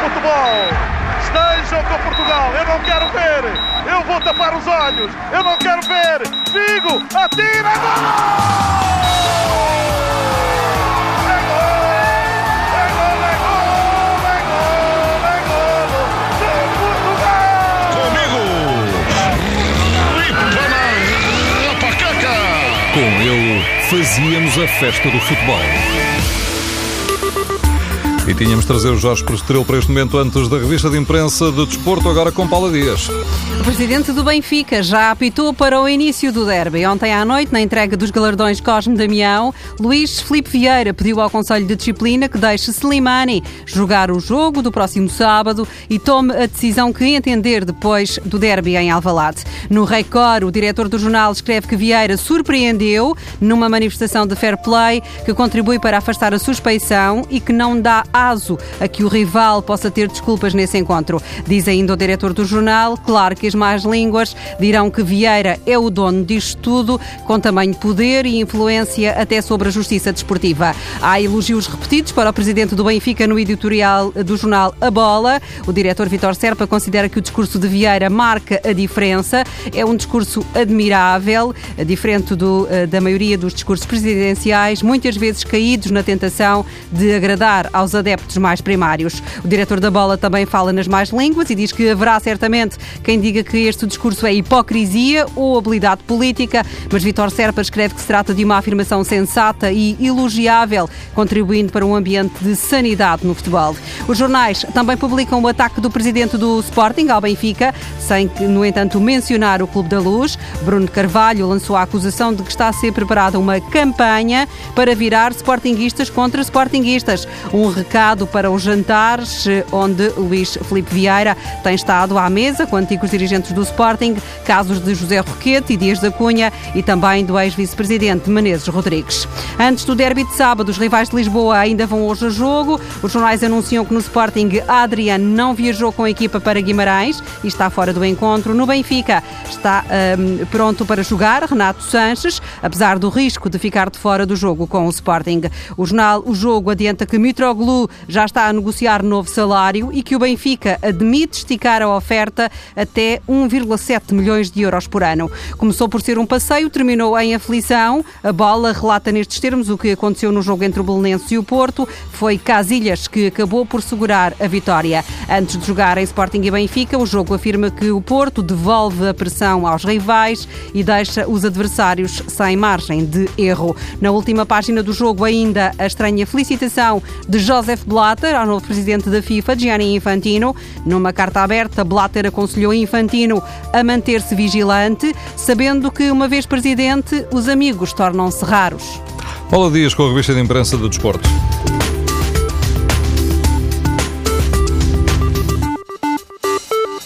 futebol. Estejam com Portugal. Eu não quero ver. Eu vou tapar os olhos. Eu não quero ver. Figo, atira, gol! Com ele fazíamos a festa do futebol. E tínhamos de trazer o Jorge Prestrelo para este momento antes da revista de imprensa de desporto, agora com Paula Dias. O presidente do Benfica já apitou para o início do derby. Ontem à noite, na entrega dos galardões Cosme Damião, Luís Felipe Vieira pediu ao Conselho de Disciplina que deixe Slimani jogar o jogo do próximo sábado e tome a decisão que entender depois do derby em Alvalade. No Record, o diretor do jornal escreve que Vieira surpreendeu numa manifestação de fair play que contribui para afastar a suspeição e que não dá a que o rival possa ter desculpas nesse encontro. Diz ainda o diretor do jornal, claro que as más línguas dirão que Vieira é o dono disto tudo, com tamanho poder e influência até sobre a justiça desportiva. Há elogios repetidos para o presidente do Benfica no editorial do jornal A Bola. O diretor Vitor Serpa considera que o discurso de Vieira marca a diferença. É um discurso admirável, diferente do, eh, da maioria dos discursos presidenciais, muitas vezes caídos na tentação de agradar aos adeptos mais primários. O diretor da bola também fala nas mais línguas e diz que haverá certamente quem diga que este discurso é hipocrisia ou habilidade política, mas Vitor Serpa escreve que se trata de uma afirmação sensata e elogiável, contribuindo para um ambiente de sanidade no futebol. Os jornais também publicam o ataque do presidente do Sporting ao Benfica, sem, no entanto, mencionar o Clube da Luz. Bruno Carvalho lançou a acusação de que está a ser preparada uma campanha para virar sportinguistas contra sportinguistas. Um para os jantares, onde Luís Felipe Vieira tem estado à mesa com antigos dirigentes do Sporting, casos de José Roquete e Dias da Cunha e também do ex-vice-presidente Menezes Rodrigues. Antes do derby de sábado, os rivais de Lisboa ainda vão hoje a jogo. Os jornais anunciam que no Sporting Adrian não viajou com a equipa para Guimarães e está fora do encontro. No Benfica está um, pronto para jogar Renato Sanches, apesar do risco de ficar de fora do jogo com o Sporting. O jornal O Jogo adianta que Mitroglou já está a negociar novo salário e que o Benfica admite esticar a oferta até 1,7 milhões de euros por ano. Começou por ser um passeio, terminou em aflição. A bola relata nestes termos o que aconteceu no jogo entre o Belenense e o Porto. Foi Casilhas que acabou por segurar a vitória. Antes de jogar em Sporting e Benfica, o jogo afirma que o Porto devolve a pressão aos rivais e deixa os adversários sem margem de erro. Na última página do jogo, ainda a estranha felicitação de Joseph Blatter ao novo presidente da FIFA, Gianni Infantino. Numa carta aberta, Blatter aconselhou Infantino a manter-se vigilante, sabendo que, uma vez presidente, os amigos tornam-se raros. Paula Dias com a revista de imprensa do desporto.